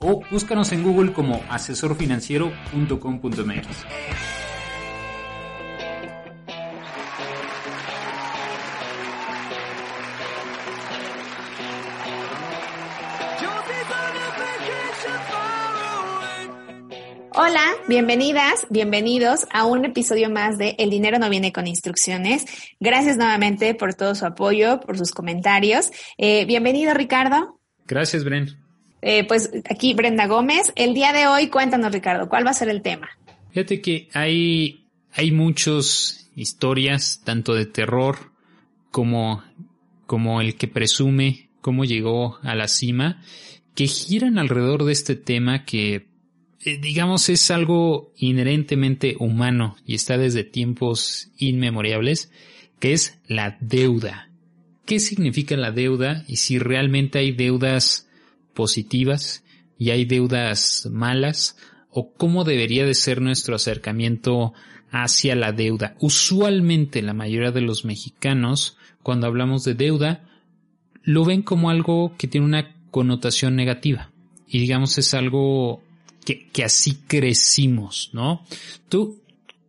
o búscanos en Google como asesorfinanciero.com.mx. Hola, bienvenidas, bienvenidos a un episodio más de El dinero no viene con instrucciones. Gracias nuevamente por todo su apoyo, por sus comentarios. Eh, bienvenido, Ricardo. Gracias, Bren. Eh, pues aquí Brenda Gómez. El día de hoy, cuéntanos, Ricardo, ¿cuál va a ser el tema? Fíjate que hay, hay muchas historias, tanto de terror como, como el que presume cómo llegó a la cima, que giran alrededor de este tema que, eh, digamos, es algo inherentemente humano y está desde tiempos inmemoriales, que es la deuda. ¿Qué significa la deuda y si realmente hay deudas positivas y hay deudas malas o cómo debería de ser nuestro acercamiento hacia la deuda. Usualmente la mayoría de los mexicanos cuando hablamos de deuda lo ven como algo que tiene una connotación negativa y digamos es algo que, así crecimos, ¿no? Tú,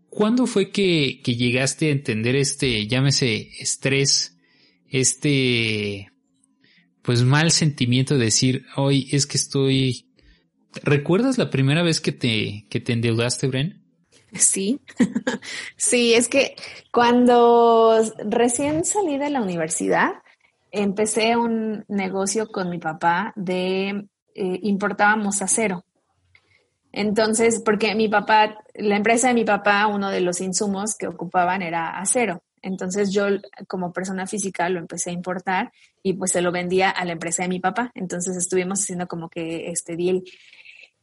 ¿cuándo fue que, que llegaste a entender este, llámese estrés, este pues mal sentimiento de decir, hoy es que estoy... ¿Recuerdas la primera vez que te, que te endeudaste, Bren? Sí, sí, es que cuando recién salí de la universidad, empecé un negocio con mi papá de eh, importábamos acero. Entonces, porque mi papá, la empresa de mi papá, uno de los insumos que ocupaban era acero. Entonces yo como persona física lo empecé a importar y pues se lo vendía a la empresa de mi papá. Entonces estuvimos haciendo como que este deal.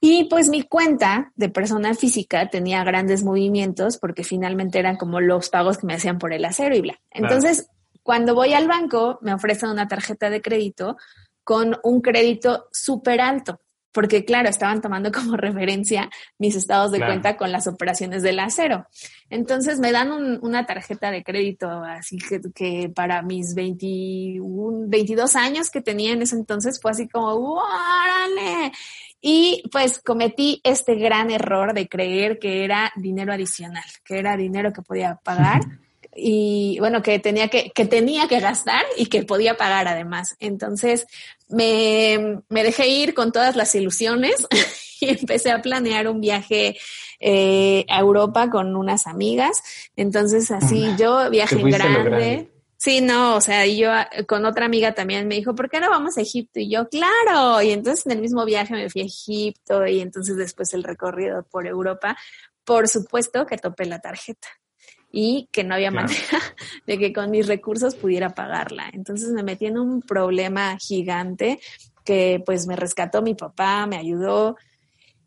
Y pues mi cuenta de persona física tenía grandes movimientos porque finalmente eran como los pagos que me hacían por el acero y bla. Entonces, cuando voy al banco, me ofrecen una tarjeta de crédito con un crédito súper alto porque claro, estaban tomando como referencia mis estados de cuenta con las operaciones del acero. Entonces me dan una tarjeta de crédito así que, para mis 21, 22 años que tenía en ese entonces fue así como, ¡órale! Y pues cometí este gran error de creer que era dinero adicional, que era dinero que podía pagar. Y bueno, que tenía que, que tenía que gastar y que podía pagar además. Entonces me, me dejé ir con todas las ilusiones y empecé a planear un viaje eh, a Europa con unas amigas. Entonces así yo viaje en grande. Sí, no, o sea, y yo con otra amiga también me dijo, ¿por qué no vamos a Egipto? Y yo, claro. Y entonces en el mismo viaje me fui a Egipto y entonces después el recorrido por Europa. Por supuesto que topé la tarjeta y que no había manera de que con mis recursos pudiera pagarla. Entonces me metí en un problema gigante que pues me rescató mi papá, me ayudó.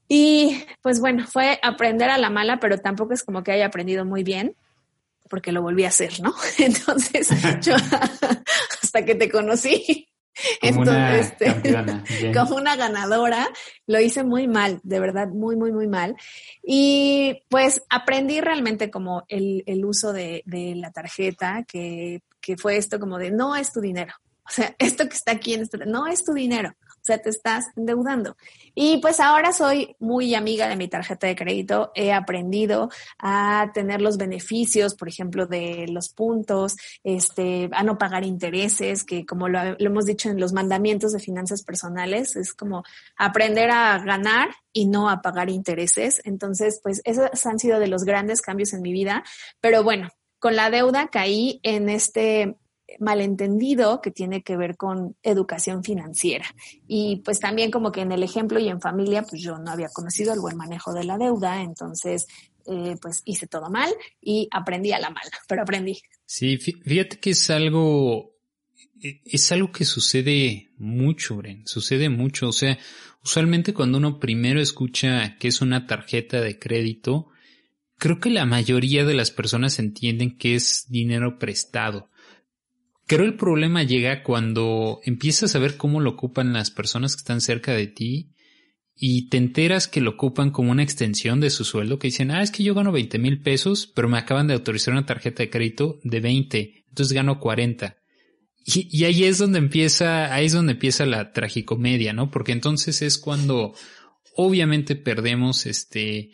Y pues bueno, fue aprender a la mala, pero tampoco es como que haya aprendido muy bien, porque lo volví a hacer, ¿no? Entonces, yo hasta que te conocí, como una este, como una ganadora, lo hice muy mal, de verdad, muy, muy, muy mal. Y pues aprendí realmente como el, el uso de, de la tarjeta, que, que, fue esto como de no es tu dinero. O sea, esto que está aquí en este, no es tu dinero. O sea, te estás endeudando. Y pues ahora soy muy amiga de mi tarjeta de crédito, he aprendido a tener los beneficios, por ejemplo, de los puntos, este, a no pagar intereses, que como lo, hemos dicho en los mandamientos de finanzas personales, es como aprender a ganar y no a pagar intereses. Entonces, pues esos han sido de los grandes cambios en mi vida. Pero bueno, con la deuda caí en este malentendido que tiene que ver con educación financiera. Y pues también como que en el ejemplo y en familia, pues yo no había conocido el buen manejo de la deuda, entonces eh, pues hice todo mal y aprendí a la mala, pero aprendí. Sí, fíjate que es algo, e, es algo que sucede mucho, Bren, sucede mucho. O sea, usualmente cuando uno primero escucha que es una tarjeta de crédito, creo que la mayoría de las personas entienden que es dinero prestado. Creo el problema llega cuando empiezas a ver cómo lo ocupan las personas que están cerca de ti y te enteras que lo ocupan como una extensión de su sueldo, que dicen, ah, es que yo gano 20 mil pesos, pero me acaban de autorizar una tarjeta de crédito de 20, entonces gano 40. Y, y ahí es donde empieza, ahí es donde empieza la tragicomedia, ¿no? Porque entonces es cuando obviamente perdemos este,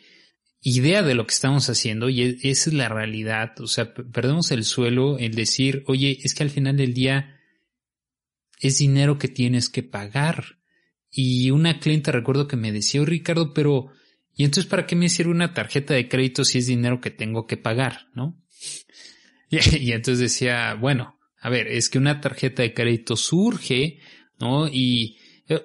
idea de lo que estamos haciendo y e, esa es la realidad. O sea, perdemos el suelo el decir, oye, es que al final del día es dinero que tienes que pagar. Y una clienta recuerdo que me decía, oh, Ricardo, pero ¿y entonces para qué me sirve una tarjeta de crédito si es dinero que tengo que pagar? ¿No? Y, y entonces decía, bueno, a ver, es que una tarjeta de crédito surge, ¿no? Y eh,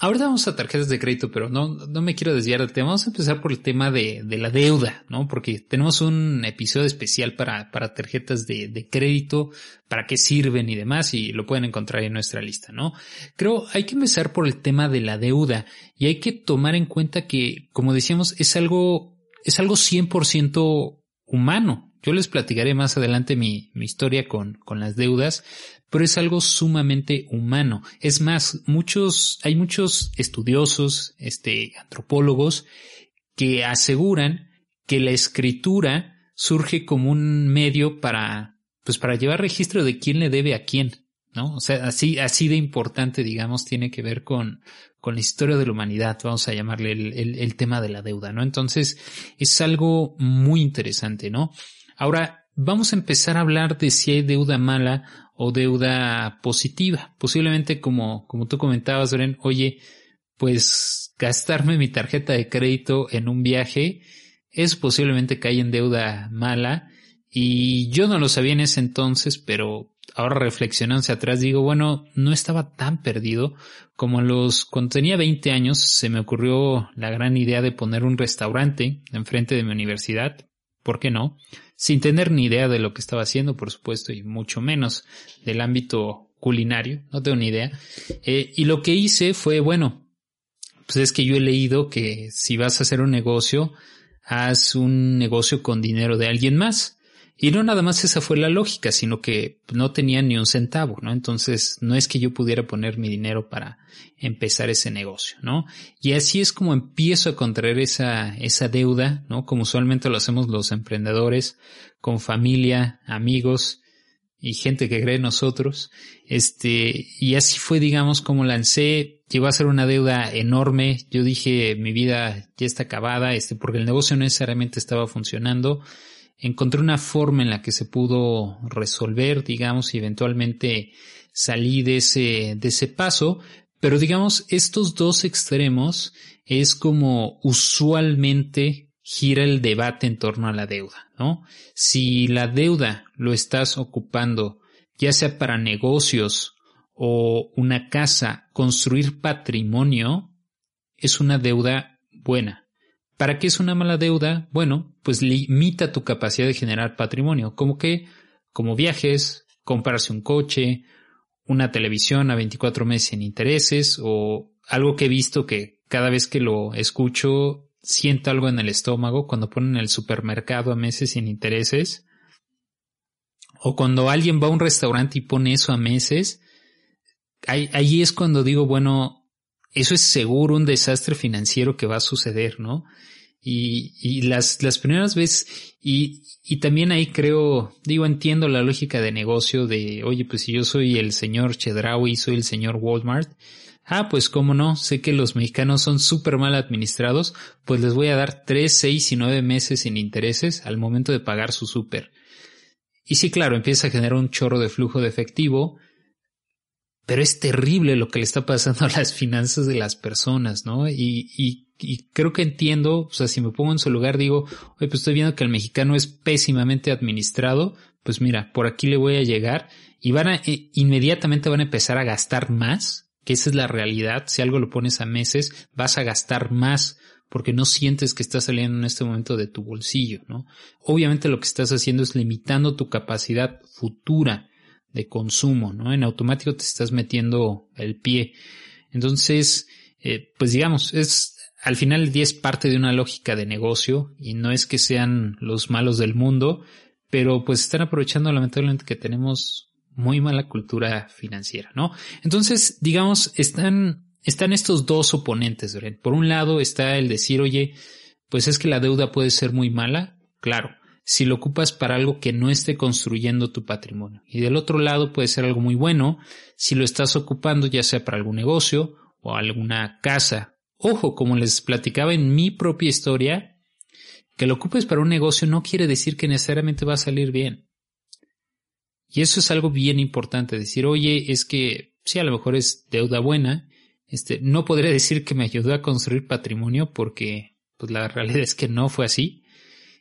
Ahorita vamos a tarjetas de crédito, pero no, no me quiero desviar del tema. Vamos a empezar por el tema de, de la deuda, ¿no? Porque tenemos un episodio especial para, para tarjetas de, de crédito, para qué sirven y demás, y lo pueden encontrar en nuestra lista, ¿no? Creo hay que empezar por el tema de la deuda y hay que tomar en cuenta que, como decíamos, es algo, es algo 100% humano. Yo les platicaré más adelante mi, mi historia con, con las deudas, pero es algo sumamente humano. Es más, muchos, hay muchos estudiosos, este, antropólogos, que aseguran que la escritura surge como un medio para, pues para llevar registro de quién le debe a quién, ¿no? O sea, así, así de importante, digamos, tiene que ver con, con la historia de la humanidad, vamos a llamarle el, el tema de la deuda, ¿no? Entonces, es algo muy interesante, ¿no? Ahora, vamos a empezar a hablar de si hay deuda mala o deuda positiva. Posiblemente como, como tú comentabas, Bren, oye, pues gastarme mi tarjeta de crédito en un viaje es posiblemente que hay en deuda mala y yo no lo sabía en ese entonces, pero ahora reflexionando hacia atrás digo, bueno, no estaba tan perdido como los, cuando tenía 20 años se me ocurrió la gran idea de poner un restaurante enfrente de mi universidad ¿por qué no? Sin tener ni idea de lo que estaba haciendo, por supuesto, y mucho menos del ámbito culinario, no tengo ni idea. Eh, y lo que hice fue, bueno, pues es que yo he leído que si vas a hacer un negocio, haz un negocio con dinero de alguien más. Y no nada más esa fue la lógica, sino que no tenía ni un centavo, ¿no? Entonces no es que yo pudiera poner mi dinero para empezar ese negocio, ¿no? Y así es como empiezo a contraer esa, esa deuda, ¿no? Como usualmente lo hacemos los emprendedores, con familia, amigos y gente que cree en nosotros. Este, y así fue, digamos, como lancé, llegó a ser una deuda enorme. Yo dije, mi vida ya está acabada, este, porque el negocio no necesariamente estaba funcionando encontré una forma en la que se pudo resolver, digamos, y eventualmente salí de ese, de ese paso, pero digamos, estos dos extremos es como usualmente gira el debate en torno a la deuda, ¿no? Si la deuda lo estás ocupando, ya sea para negocios o una casa, construir patrimonio, es una deuda buena. ¿Para qué es una mala deuda? Bueno, pues limita tu capacidad de generar patrimonio, como que, como viajes, comprarse un coche, una televisión a 24 meses sin intereses o algo que he visto que cada vez que lo escucho siento algo en el estómago cuando ponen el supermercado a meses sin intereses o cuando alguien va a un restaurante y pone eso a meses, ahí, ahí es cuando digo, bueno, eso es seguro un desastre financiero que va a suceder, ¿no? Y, y las, las primeras veces, y, y también ahí creo, digo, entiendo la lógica de negocio de, oye, pues si yo soy el señor Chedraui, soy el señor Walmart, Ah, pues cómo no, sé que los mexicanos son súper mal administrados, pues les voy a dar 3, 6 y 9 meses sin intereses al momento de pagar su súper. Y sí, claro, empieza a generar un chorro de flujo de efectivo, pero es terrible lo que le está pasando a las finanzas de las personas, ¿no? Y, y, y creo que entiendo, o sea, si me pongo en su lugar, digo, oye, pues estoy viendo que el mexicano es pésimamente administrado, pues mira, por aquí le voy a llegar y van a, eh, inmediatamente van a empezar a gastar más que esa es la realidad. Si algo lo pones a meses, vas a gastar más porque no sientes que está saliendo en este momento de tu bolsillo, ¿no? Obviamente lo que estás haciendo es limitando tu capacidad futura de consumo, ¿no? En automático te estás metiendo el pie. Entonces, eh, pues digamos, es al final el día es parte de una lógica de negocio y no es que sean los malos del mundo, pero pues están aprovechando lamentablemente que tenemos muy mala cultura financiera, ¿no? Entonces, digamos, están, están estos dos oponentes, ¿verdad? Por un lado está el decir, oye, pues es que la deuda puede ser muy mala, claro, si lo ocupas para algo que no esté construyendo tu patrimonio. Y del otro lado puede ser algo muy bueno si lo estás ocupando ya sea para algún negocio o alguna casa. Ojo, como les platicaba en mi propia historia, que lo ocupes para un negocio no quiere decir que necesariamente va a salir bien. Y eso es algo bien importante, decir, oye, es que sí, a lo mejor es deuda buena, este, no podré decir que me ayudó a construir patrimonio porque pues la realidad es que no fue así,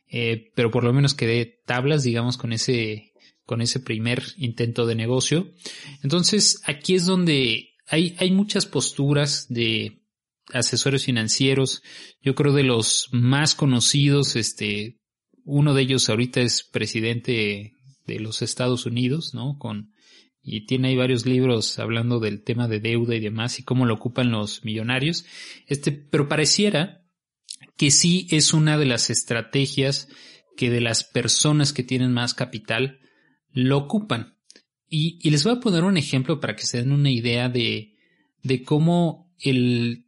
eh, pero por lo menos quedé tablas, digamos, con ese, con ese primer intento de negocio. Entonces, aquí es donde hay, hay muchas posturas de asesores financieros. Yo creo de los más conocidos, este, uno de ellos ahorita es presidente de los Estados Unidos, ¿no? Con, y tiene ahí varios libros hablando del tema de deuda y demás y cómo lo ocupan los millonarios. Este, pero pareciera que sí es una de las estrategias que de las personas que tienen más capital lo ocupan. Y, les voy a poner un ejemplo para que se den una idea de, de cómo el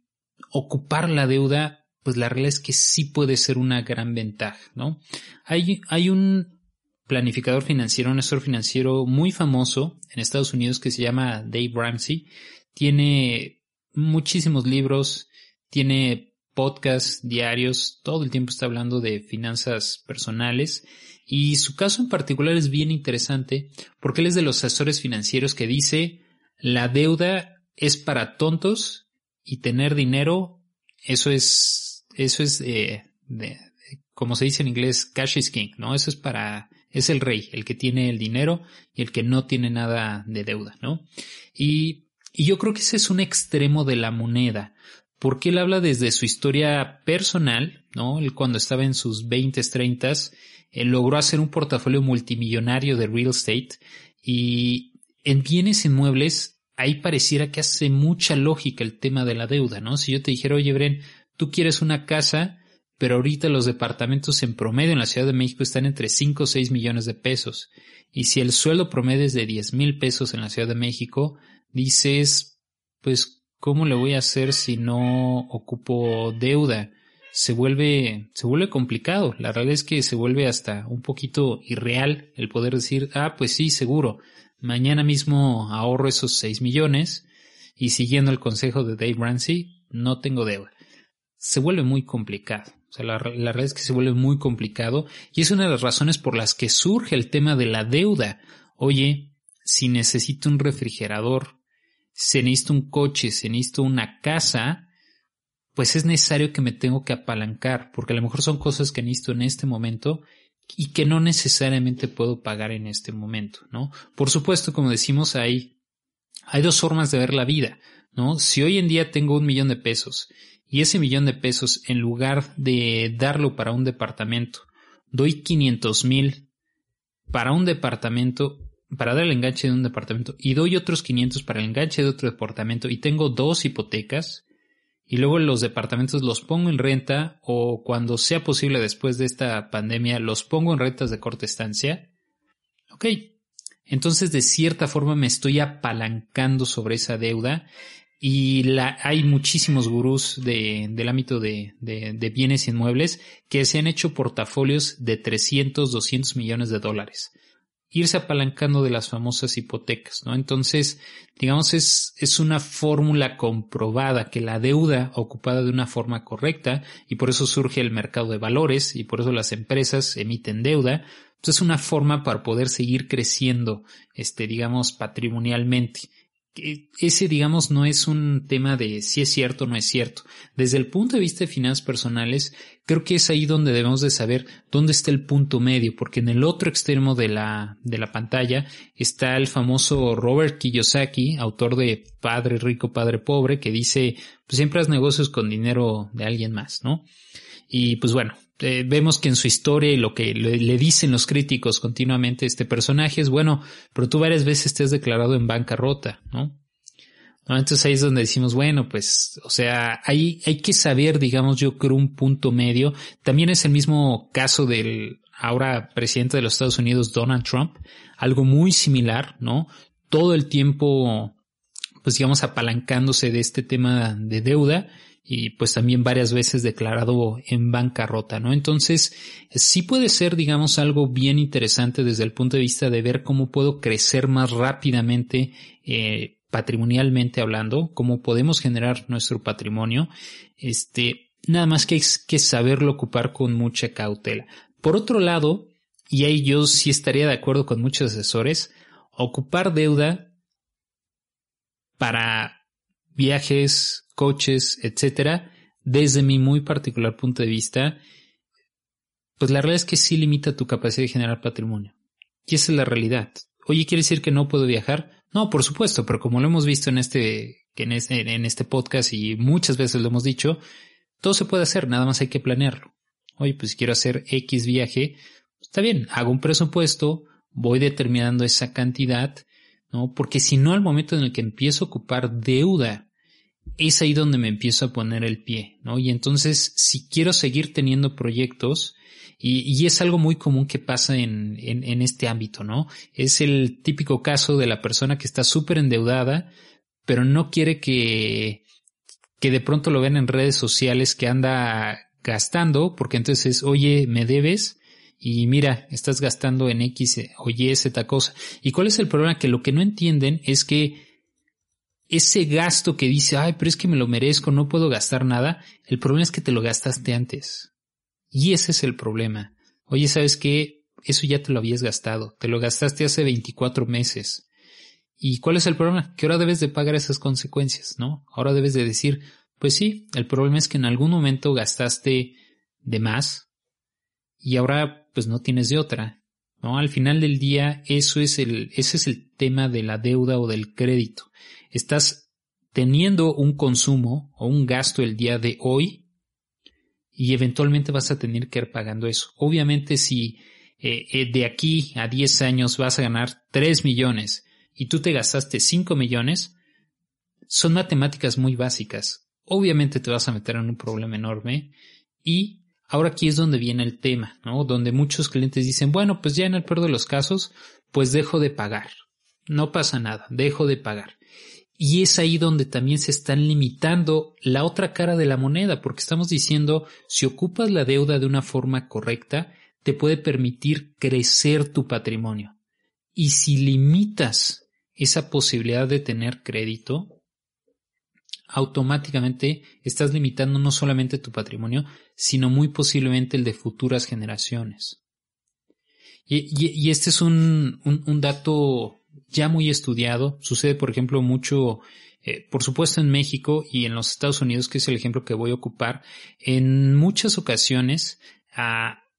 ocupar la deuda, pues la realidad es que sí puede ser una gran ventaja, ¿no? Hay, hay un planificador financiero, un asesor financiero muy famoso en Estados Unidos que se llama Dave Ramsey. Tiene muchísimos libros, tiene podcasts diarios, todo el tiempo está hablando de finanzas personales y su caso en particular es bien interesante porque él es de los asesores financieros que dice la deuda es para tontos y tener dinero, eso es, eso es, eh, como se dice en inglés, cash is king, ¿no? Eso es para es el rey, el que tiene el dinero y el que no tiene nada de deuda, ¿no? Y, y yo creo que ese es un extremo de la moneda, porque él habla desde su historia personal, ¿no? Él cuando estaba en sus 20, 30, él logró hacer un portafolio multimillonario de real estate y en bienes inmuebles ahí pareciera que hace mucha lógica el tema de la deuda, ¿no? Si yo te dijera, oye, Bren, tú quieres una casa, pero ahorita los departamentos en promedio en la Ciudad de México están entre 5 o 6 millones de pesos. Y si el sueldo promedio es de 10 mil pesos en la Ciudad de México, dices, pues, ¿cómo le voy a hacer si no ocupo deuda? Se vuelve, se vuelve complicado. La realidad es que se vuelve hasta un poquito irreal el poder decir, ah, pues sí, seguro. Mañana mismo ahorro esos 6 millones y siguiendo el consejo de Dave Ramsey, no tengo deuda. Se vuelve muy complicado. O sea, la, la realidad es que se vuelve muy complicado y es una de las razones por las que surge el tema de la deuda. Oye, si necesito un refrigerador, si necesito un coche, si necesito una casa, pues es necesario que me tengo que apalancar, porque a lo mejor son cosas que necesito en este momento y que no necesariamente puedo pagar en este momento, ¿no? Por supuesto, como decimos, hay, hay dos formas de ver la vida, ¿no? Si hoy en día tengo un millón de pesos y ese millón de pesos, en lugar de darlo para un departamento, doy 500 mil para un departamento, para dar el enganche de un departamento, y doy otros 500 para el enganche de otro departamento, y tengo dos hipotecas, y luego los departamentos los pongo en renta, o cuando sea posible después de esta pandemia, los pongo en rentas de corta estancia. Ok. Entonces, de cierta forma, me estoy apalancando sobre esa deuda y la, hay muchísimos gurús de, del ámbito de, de, de, bienes inmuebles que se han hecho portafolios de 300, 200 millones de dólares. Irse apalancando de las famosas hipotecas, ¿no? Entonces, digamos, es, es una fórmula comprobada que la deuda ocupada de una forma correcta, y por eso surge el mercado de valores, y por eso las empresas emiten deuda, pues es una forma para poder seguir creciendo, este, digamos, patrimonialmente ese, digamos, no es un tema de si es cierto o no es cierto. Desde el punto de vista de finanzas personales, creo que es ahí donde debemos de saber dónde está el punto medio, porque en el otro extremo de la, de la pantalla está el famoso Robert Kiyosaki, autor de Padre Rico, Padre Pobre, que dice, pues siempre haz negocios con dinero de alguien más, ¿no? Y pues bueno, eh, vemos que en su historia y lo que le, dicen los críticos continuamente este personaje es, bueno, pero tú varias veces te has declarado en bancarrota, ¿no? Entonces ahí es donde decimos, bueno, pues, o sea, hay, hay que saber, digamos, yo creo un punto medio. También es el mismo caso del ahora presidente de los Estados Unidos, Donald Trump, algo muy similar, ¿no? Todo el tiempo, pues digamos, apalancándose de este tema de deuda y pues también varias veces declarado en bancarrota, ¿no? Entonces, sí puede ser, digamos, algo bien interesante desde el punto de vista de ver cómo puedo crecer más rápidamente, eh, patrimonialmente hablando, cómo podemos generar nuestro patrimonio, este, nada más que hay que saberlo ocupar con mucha cautela. Por otro lado, y ahí yo sí estaría de acuerdo con muchos asesores, ocupar deuda para viajes, coches, etcétera, desde mi muy particular punto de vista, pues la realidad es que sí limita tu capacidad de generar patrimonio. Y esa es la realidad. Oye, ¿quiere decir que no puedo viajar? No, por supuesto, pero como lo hemos visto en este, en este, en este podcast y muchas veces lo hemos dicho, todo se puede hacer, nada más hay que planearlo. Oye, pues quiero hacer X viaje, está bien, hago un presupuesto, voy determinando esa cantidad, ¿no? Porque si no, al momento en el que empiezo a ocupar deuda es ahí donde me empiezo a poner el pie, ¿no? Y entonces, si quiero seguir teniendo proyectos, y, es algo muy común que pasa en, en, este ámbito, ¿no? Es el típico caso de la persona que está súper endeudada, pero no quiere que, que de pronto lo vean en redes sociales que anda gastando, porque entonces, oye, me debes, y mira, estás gastando en X o Y, Z cosa. ¿Y cuál es el problema? Que lo que no entienden es que ese gasto que dice, ay, pero es que me lo merezco, no puedo gastar nada, el problema es que te lo gastaste antes. Y ese es el problema. Oye, ¿sabes qué? Eso ya te lo habías gastado, te lo gastaste hace 24 meses. ¿Y cuál es el problema? Que ahora debes de pagar esas consecuencias, ¿no? Ahora debes de decir, pues sí, el problema es que en algún momento gastaste de más y ahora pues no tienes de otra. ¿no? Al final del día, eso es el, ese es el tema de la deuda o del crédito estás teniendo un consumo o un gasto el día de hoy y eventualmente vas a tener que ir pagando eso. Obviamente si eh, eh, de aquí a 10 años vas a ganar 3 millones y tú te gastaste 5 millones, son matemáticas muy básicas. Obviamente te vas a meter en un problema enorme y ahora aquí es donde viene el tema, ¿no? Donde muchos clientes dicen, bueno, pues ya en el peor de los casos, pues dejo de pagar. No pasa nada, dejo de pagar. Y es ahí donde también se están limitando la otra cara de la moneda, porque estamos diciendo, si ocupas la deuda de una forma correcta, te puede permitir crecer tu patrimonio. Y si limitas esa posibilidad de tener crédito, automáticamente estás limitando no solamente tu patrimonio, sino muy posiblemente el de futuras generaciones. Y, este es un, un dato ya muy estudiado. Sucede, por ejemplo, mucho, eh, por supuesto, en México y en los Estados Unidos, que es el ejemplo que voy a ocupar. En muchas ocasiones,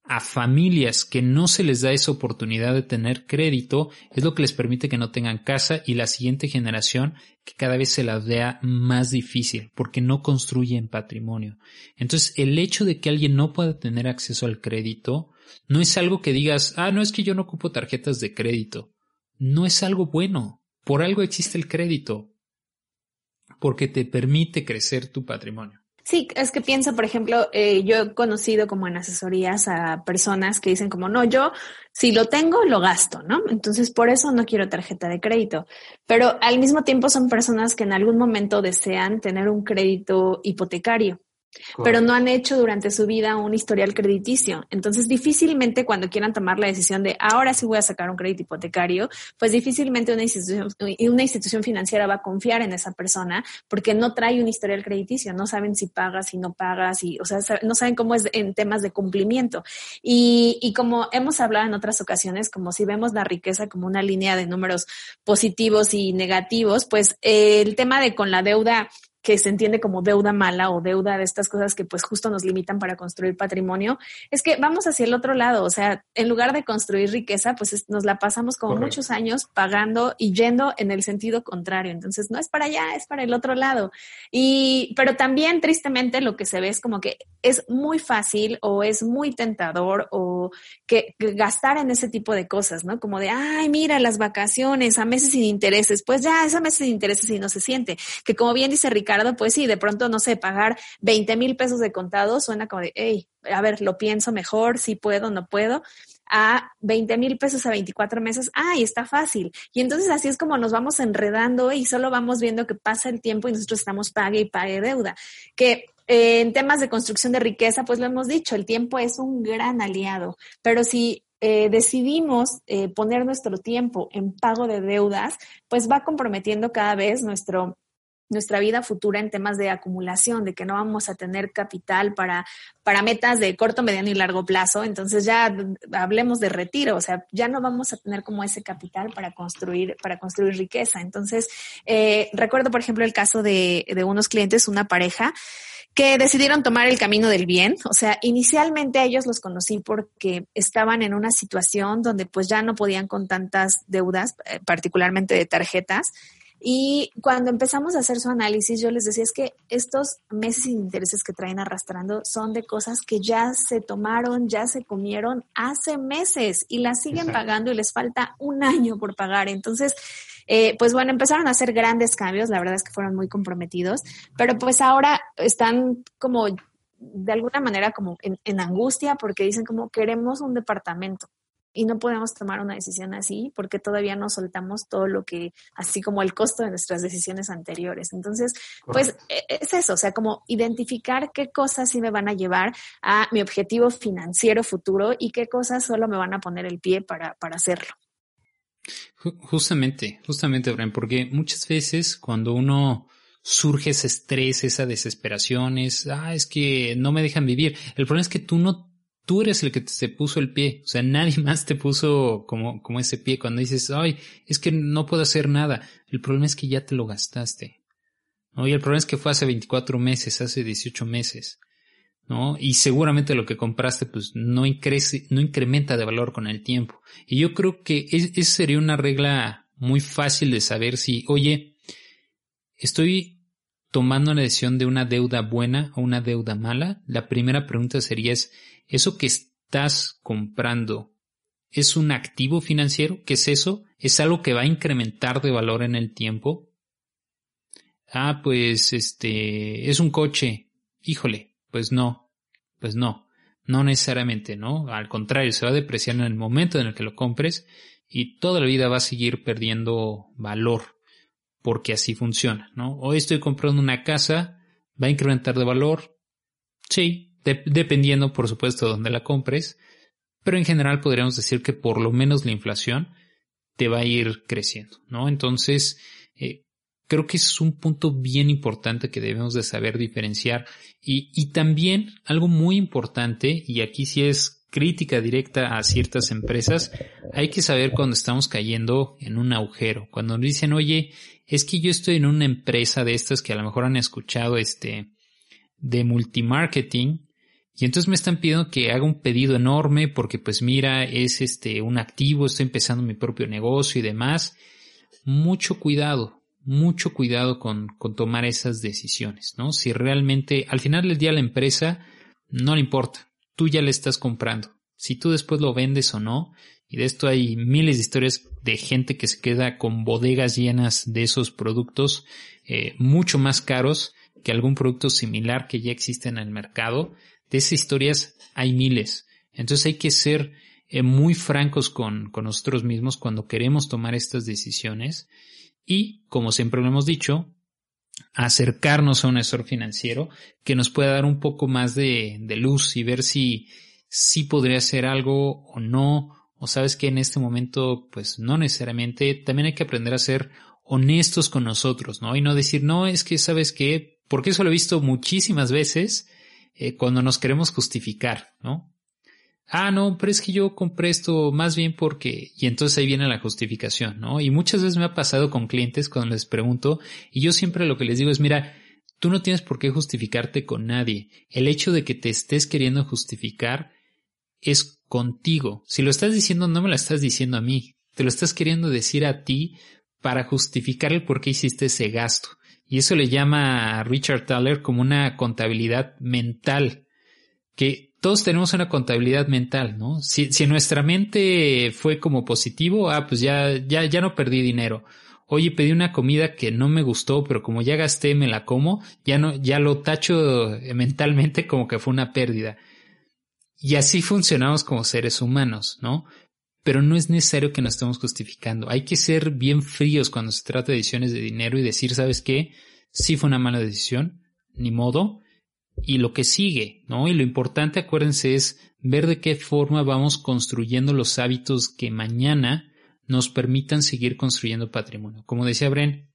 a familias que no se les da esa oportunidad de tener crédito, es lo que les permite que no tengan casa y la siguiente generación que cada vez se la vea más difícil porque no construyen patrimonio. Entonces, el hecho de que alguien no pueda tener acceso al crédito no es algo que digas, ah, no es que yo no ocupo tarjetas de crédito no es algo bueno. Por algo existe el crédito, porque te permite crecer tu patrimonio. Sí, es que pienso, por ejemplo, eh, yo he conocido como en asesorías a personas que dicen como, no, yo si lo tengo, lo gasto, ¿no? Entonces, por eso no quiero tarjeta de crédito. Pero al mismo tiempo son personas que en algún momento desean tener un crédito hipotecario. Pero no han hecho durante su vida un historial crediticio. Entonces, difícilmente cuando quieran tomar la decisión de ahora sí voy a sacar un crédito hipotecario, pues difícilmente una institución, una institución financiera va a confiar en esa persona porque no trae un historial crediticio, no saben si pagas, si no pagas, y, o sea, no saben cómo es en temas de cumplimiento. Y, y como hemos hablado en otras ocasiones, como si vemos la riqueza como una línea de números positivos y negativos, pues eh, el tema de con la deuda que se entiende como deuda mala o deuda de estas cosas que pues justo nos limitan para construir patrimonio, es que vamos hacia el otro lado, o sea, en lugar de construir riqueza, pues nos la pasamos como muchos años pagando y yendo en el sentido contrario. Entonces, no es para allá, es para el otro lado. Y, pero también tristemente lo que se ve es como que es muy fácil o es muy tentador o que, gastar en ese tipo de cosas, ¿no? Como de, ay, mira, las vacaciones a meses sin intereses, pues ya, es a meses sin intereses y no se siente. Que como bien dice Ricardo, pues sí, de pronto, no sé, pagar 20 mil pesos de contado suena como de, hey, a ver, lo pienso mejor, si puedo, no puedo a 20 mil pesos a 24 meses, ay, está fácil. Y entonces así es como nos vamos enredando y solo vamos viendo que pasa el tiempo y nosotros estamos pague y pague deuda. Que eh, en temas de construcción de riqueza, pues lo hemos dicho, el tiempo es un gran aliado, pero si eh, decidimos eh, poner nuestro tiempo en pago de deudas, pues va comprometiendo cada vez nuestro nuestra vida futura en temas de acumulación, de que no vamos a tener capital para, para metas de corto, mediano y largo plazo. Entonces ya hablemos de retiro, o sea, ya no vamos a tener como ese capital para construir, para construir riqueza. Entonces, eh, recuerdo, por ejemplo, el caso de, de unos clientes, una pareja, que decidieron tomar el camino del bien. O sea, inicialmente a ellos los conocí porque estaban en una situación donde pues ya no podían con tantas deudas, eh, particularmente de tarjetas, y cuando empezamos a hacer su análisis, yo les decía, es que estos meses sin intereses que traen arrastrando son de cosas que ya se tomaron, ya se comieron hace meses y las siguen pagando y les falta un año por pagar. Entonces, eh, pues bueno, empezaron a hacer grandes cambios, la verdad es que fueron muy comprometidos, pero pues ahora están como de alguna manera como en, en angustia porque dicen como queremos un departamento y no podemos tomar una decisión así porque todavía no soltamos todo lo que, así como el costo de nuestras decisiones anteriores. Entonces, pues e, es eso, o sea, como identificar qué cosas sí me van a llevar a mi objetivo financiero futuro y qué cosas solo me van a poner el pie para, para hacerlo. Justamente, justamente, Brian, porque muchas veces cuando uno surge ese estrés, esa desesperación, es, ah, es que no me dejan vivir. El problema es que tú no tú eres el que te puso el pie, o sea, nadie más te puso como, como ese pie cuando dices, ay, es que no puedo hacer nada. El problema es que ya te lo gastaste. ¿no? Y el problema es que fue hace 24 meses, hace 18 meses. ¿no? Y seguramente lo que compraste pues no, increce, no incrementa de valor con el tiempo. Y yo creo que esa sería una regla muy fácil de saber si, oye, estoy tomando una decisión de una deuda buena o una deuda mala. La primera pregunta sería es, ¿Eso que estás comprando es un activo financiero? ¿Qué es eso? ¿Es algo que va a incrementar de valor en el tiempo? Ah, pues este es un coche. Híjole, pues no, pues no, no necesariamente, ¿no? Al contrario, se va a depreciar en el momento en el que lo compres y toda la vida va a seguir perdiendo valor porque así funciona, ¿no? Hoy estoy comprando una casa, va a incrementar de valor. Sí, dependiendo por supuesto de dónde la compres, pero en general podríamos decir que por lo menos la inflación te va a ir creciendo, ¿no? Entonces, eh, creo que es un punto bien importante que debemos de saber diferenciar y, y también algo muy importante, y aquí sí es crítica directa a ciertas empresas, hay que saber cuando estamos cayendo en un agujero, cuando nos dicen, oye, es que yo estoy en una empresa de estas que a lo mejor han escuchado este de multimarketing y entonces me están pidiendo que haga un pedido enorme porque pues mira, es este un activo, estoy empezando mi propio negocio y demás. Mucho cuidado, mucho cuidado con, con tomar esas decisiones, ¿no? Si realmente al final del día la empresa no le importa, tú ya le estás comprando. Si tú después lo vendes o no, y de esto hay miles de historias de gente que se queda con bodegas llenas de esos productos eh, mucho más caros que algún producto similar que ya existe en el mercado de esas historias hay miles. Entonces hay que ser eh, muy francos con, con nosotros mismos cuando queremos tomar estas decisiones. Y, como siempre lo hemos dicho, acercarnos a un asesor financiero que nos pueda dar un poco más de, de luz y ver si, si podría hacer algo o no, o sabes que en este momento, pues no necesariamente, también hay que aprender a ser honestos con nosotros, ¿no? Y no decir, no, es que sabes que, porque eso lo he visto muchísimas veces eh, cuando nos queremos justificar, ¿no? Ah, no, pero es que yo compré esto más bien porque, y entonces ahí viene la justificación, ¿no? Y muchas veces me ha pasado con clientes cuando les pregunto, y yo siempre lo que les digo es, mira, tú no tienes por qué justificarte con nadie. El hecho de que te estés queriendo justificar es contigo. Si lo estás diciendo, no me lo estás diciendo a mí. Te lo estás queriendo decir a ti para justificar el por qué hiciste ese gasto. Y eso le llama a Richard Thaler como una contabilidad mental. Que todos tenemos una contabilidad mental, ¿no? Si, si nuestra mente fue como positivo, ah, pues ya, ya, ya no perdí dinero. Oye, pedí una comida que no me gustó, pero como ya gasté, me la como, ya no, ya lo tacho mentalmente como que fue una pérdida. Y así funcionamos como seres humanos, ¿no? Pero no es necesario que nos estemos justificando. Hay que ser bien fríos cuando se trata de decisiones de dinero y decir, ¿sabes qué? Sí fue una mala decisión, ni modo. Y lo que sigue, ¿no? Y lo importante, acuérdense, es ver de qué forma vamos construyendo los hábitos que mañana nos permitan seguir construyendo patrimonio. Como decía Bren,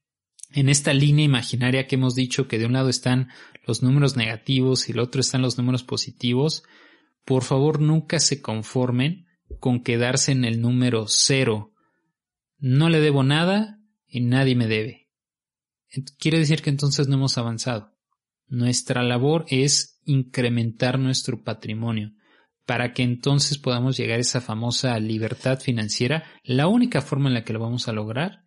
en esta línea imaginaria que hemos dicho que de un lado están los números negativos y el otro están los números positivos, por favor nunca se conformen con quedarse en el número cero. No le debo nada y nadie me debe. Quiere decir que entonces no hemos avanzado. Nuestra labor es incrementar nuestro patrimonio para que entonces podamos llegar a esa famosa libertad financiera. La única forma en la que lo vamos a lograr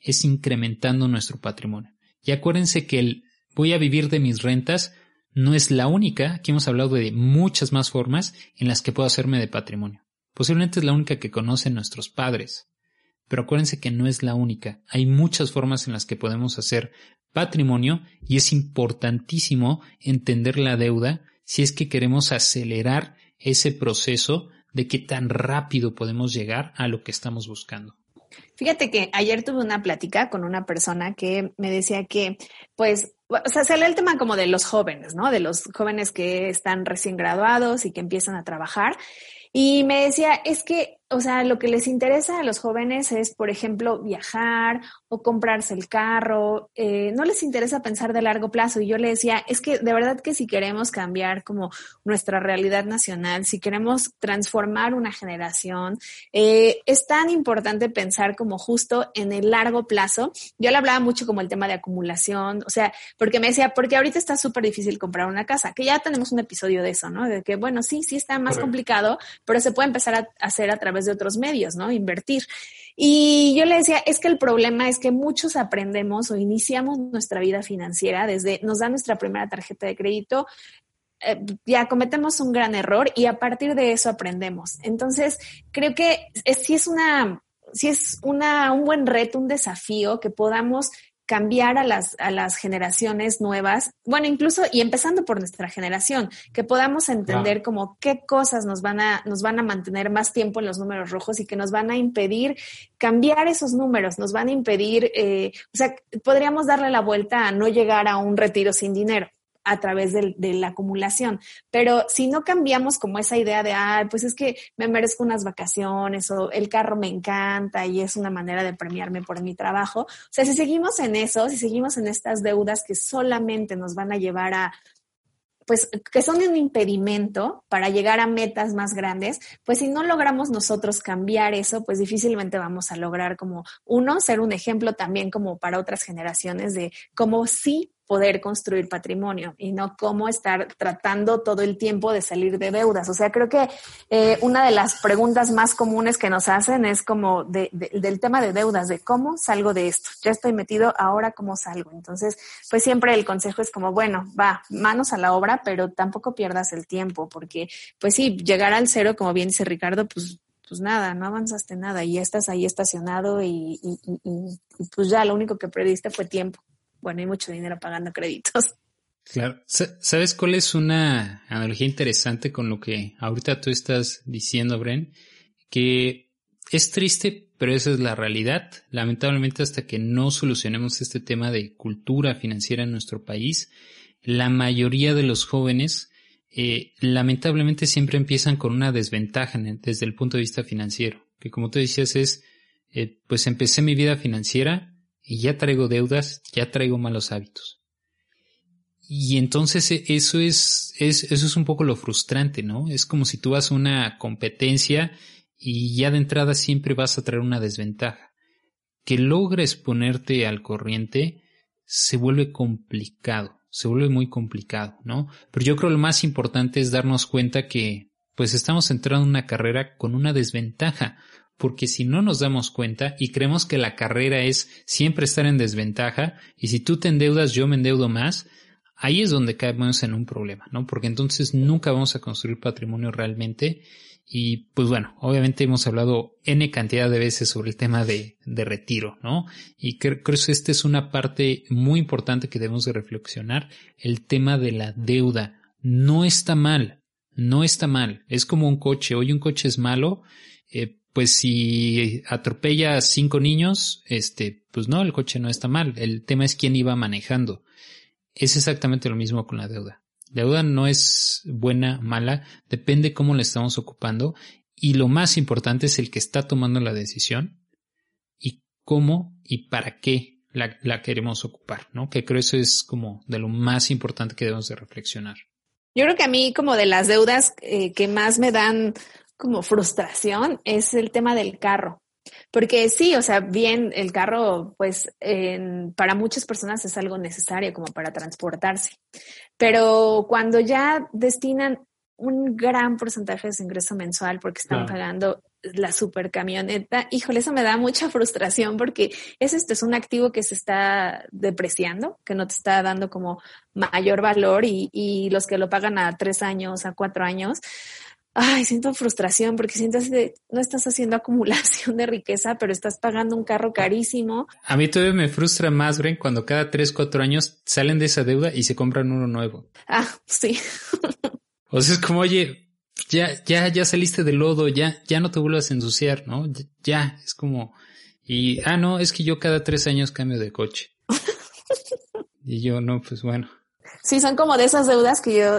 es incrementando nuestro patrimonio. Y acuérdense que el voy a vivir de mis rentas no es la única, aquí hemos hablado de muchas más formas en las que puedo hacerme de patrimonio. Posiblemente es la única que conocen nuestros padres. Pero acuérdense que no es la única. Hay muchas formas en las que podemos hacer patrimonio y es importantísimo entender la deuda si es que queremos acelerar ese proceso de qué tan rápido podemos llegar a lo que estamos buscando. Fíjate que ayer tuve una plática con una persona que me decía que, pues, o sea, sale el tema como de los jóvenes, ¿no? De los jóvenes que están recién graduados y que empiezan a trabajar. Y me decía, es que o sea, lo que les interesa a los jóvenes es, por ejemplo, viajar o comprarse el carro, eh, no les interesa pensar de largo plazo. Y yo le decía, es que de verdad que si queremos cambiar como nuestra realidad nacional, si queremos transformar una generación, eh, es tan importante pensar como justo en el largo plazo. Yo le hablaba mucho como el tema de acumulación, o sea, porque me decía, porque ahorita está súper difícil comprar una casa, que ya tenemos un episodio de eso, ¿no? De que, bueno, sí, sí está más complicado, pero se puede empezar a hacer a través de otros medios, ¿no? Invertir. Y yo le decía, es que el problema es que muchos aprendemos o iniciamos nuestra vida financiera desde, nos da nuestra primera tarjeta de crédito, eh, ya cometemos un gran error y a partir de eso aprendemos. Entonces, creo que sí es una, sí es una, un buen reto, un desafío que podamos cambiar a las, a las generaciones nuevas, bueno, incluso y empezando por nuestra generación, que podamos entender como qué cosas nos van a, nos van a mantener más tiempo en los números rojos y que nos van a impedir cambiar esos números, nos van a impedir, eh, o sea, podríamos darle la vuelta a no llegar a un retiro sin dinero a través de, la acumulación. Pero si no cambiamos como esa idea de, ah, pues es que me merezco unas vacaciones o el carro me encanta y es una manera de premiarme por mi trabajo. O sea, si seguimos en eso, si seguimos en estas deudas que solamente nos van a llevar a pues que son un impedimento para llegar a metas más grandes, pues si no logramos nosotros cambiar eso, pues difícilmente vamos a lograr como uno, ser un ejemplo también como para otras generaciones de cómo sí poder construir patrimonio y no cómo estar tratando todo el tiempo de salir de deudas. O sea, creo que eh, una de las preguntas más comunes que nos hacen es como del tema de deudas, de cómo salgo de esto. Ya estoy metido, ahora cómo salgo. Entonces, pues siempre el consejo es como, bueno, va, manos a la obra, pero tampoco pierdas el tiempo, porque pues sí, llegar al cero, como bien dice Ricardo, pues pues nada, no avanzaste nada y ya estás ahí estacionado y, y, y, y pues ya lo único que perdiste fue tiempo bueno, hay mucho dinero pagando créditos. Claro. ¿Sabes cuál es una analogía interesante con lo que ahorita tú estás diciendo, Bren? Que es triste, pero esa es la realidad. Lamentablemente, hasta que no solucionemos este tema de cultura financiera en nuestro país, la mayoría de los jóvenes eh, lamentablemente siempre empiezan con una desventaja desde el punto de vista financiero, que como tú decías es, eh, pues empecé mi vida financiera y ya traigo deudas, ya traigo malos hábitos. Y entonces e, eso es, es, eso es un poco lo frustrante, ¿no? Es como si tú vas una competencia y ya de entrada siempre vas a traer una desventaja. Que logres ponerte al corriente se vuelve complicado se vuelve muy complicado, ¿no? Pero yo creo lo más importante es darnos cuenta que pues estamos entrando en una carrera con una desventaja, porque si no nos damos cuenta y creemos que la carrera es siempre estar en desventaja, y si tú te endeudas yo me endeudo más, ahí es donde caemos en un problema, ¿no? Porque entonces nunca vamos a construir patrimonio realmente y pues bueno, obviamente hemos hablado N cantidad de veces sobre el tema de, de retiro, ¿no? Y creo, que esta es una parte muy importante que debemos de reflexionar. El tema de la deuda no está mal, no está mal. Es como un coche. Hoy un coche es malo, eh, pues si atropella a cinco niños, este, pues no, el coche no está mal. El tema es quién iba manejando. Es exactamente lo mismo con la deuda. La deuda no es buena, mala, depende cómo la estamos ocupando y lo más importante es el que está tomando la decisión y cómo y para qué la, queremos ocupar, ¿no? Que creo eso es como de lo más importante que debemos de reflexionar. Yo creo que a mí como de las deudas eh, que más me dan como frustración es el tema del carro. Porque sí, o sea, bien, el carro, pues para muchas personas es algo necesario como para transportarse. Pero cuando ya destinan un gran porcentaje de su ingreso mensual porque están pagando la super camioneta, híjole, eso me da mucha frustración porque es este es un activo que se está depreciando, que no te está dando como mayor valor y, y los que lo pagan a tres años, a cuatro años, ay, siento frustración porque sientes que no estás haciendo acumulación de riqueza, pero estás pagando un carro carísimo. A mí todavía me frustra más, Bren, cuando cada tres, cuatro años salen de esa deuda y se compran uno nuevo. Ah, sí. o sea, es como, oye, ya, ya, ya saliste del lodo, ya, ya no te vuelvas a ensuciar, ¿no? Ya, es como, y, ah, no, es que yo cada tres años cambio de coche. y yo, no, pues bueno. Sí, son como de esas deudas que yo,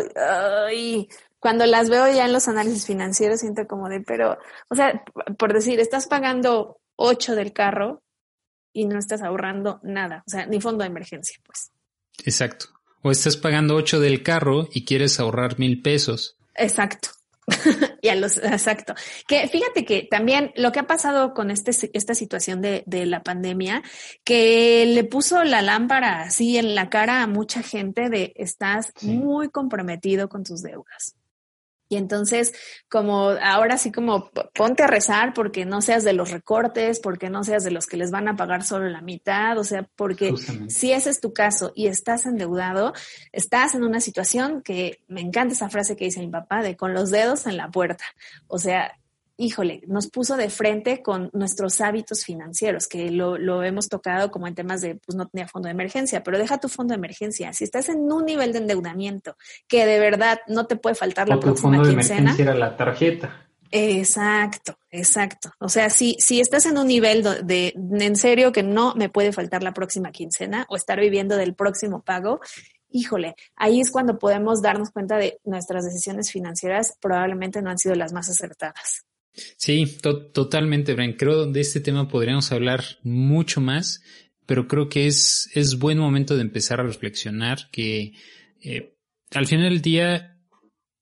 ay, cuando las veo ya en los análisis financieros siento como de, pero, o sea, por decir, estás pagando 8 del carro y no estás ahorrando nada, o sea, ni fondo de emergencia, pues. Exacto. O estás pagando 8 del carro y quieres ahorrar mil pesos. Exacto. y a los, exacto. Que fíjate que también lo que ha pasado con este, esta situación de, de, la pandemia, que le puso la lámpara así en la cara a mucha gente de estás muy comprometido con tus deudas. Y entonces, como ahora sí como ponte a rezar porque no seas de los recortes, porque no seas de los que les van a pagar solo la mitad, o sea, porque si ese es tu caso y estás endeudado, estás en una situación que me encanta esa frase que dice mi papá de con los dedos en la puerta. O sea, híjole, nos puso de frente con nuestros hábitos financieros, que lo, lo, hemos tocado como en temas de, pues no tenía fondo de emergencia, pero deja tu fondo de emergencia. Si estás en un nivel de endeudamiento que de verdad no te puede faltar la próxima fondo quincena. De emergencia era la tarjeta. Exacto, exacto. O sea, si, si estás en un nivel de, de, en serio que no me puede faltar la próxima quincena o estar viviendo del próximo pago, híjole, ahí es cuando podemos darnos cuenta de nuestras decisiones financieras probablemente no han sido las más acertadas. Sí, totalmente, Bren. Creo de este tema podríamos hablar mucho más, pero creo que es, es buen momento de empezar a reflexionar que eh, al final del día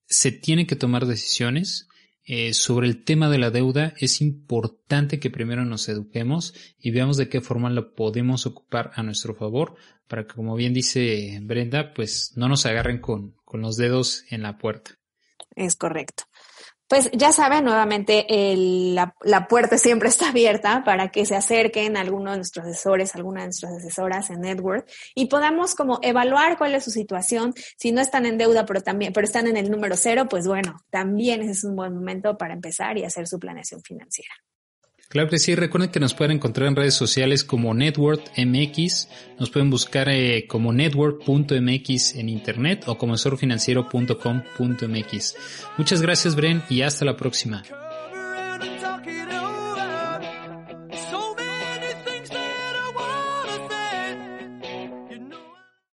se tiene que tomar decisiones. Eh, sobre el tema de la deuda es importante que primero nos eduquemos y veamos de qué forma lo podemos ocupar a nuestro favor para que, como bien dice Brenda, pues no nos agarren con, con los dedos en la puerta. Es correcto. Pues ya saben, nuevamente la, la, puerta siempre está abierta para que se acerquen alguno de nuestros asesores, alguna de nuestras asesoras en Network y podamos como evaluar cuál es su situación. Si no están en deuda, pero también, pero están en el número cero, pues bueno, también ese es un buen momento para empezar y hacer su planeación financiera. Claro que sí, recuerden que nos pueden encontrar en redes sociales como Network MX, nos pueden buscar eh, como network.mx en internet o como asesorfinanciero.com.mx. Muchas gracias Bren y hasta la próxima.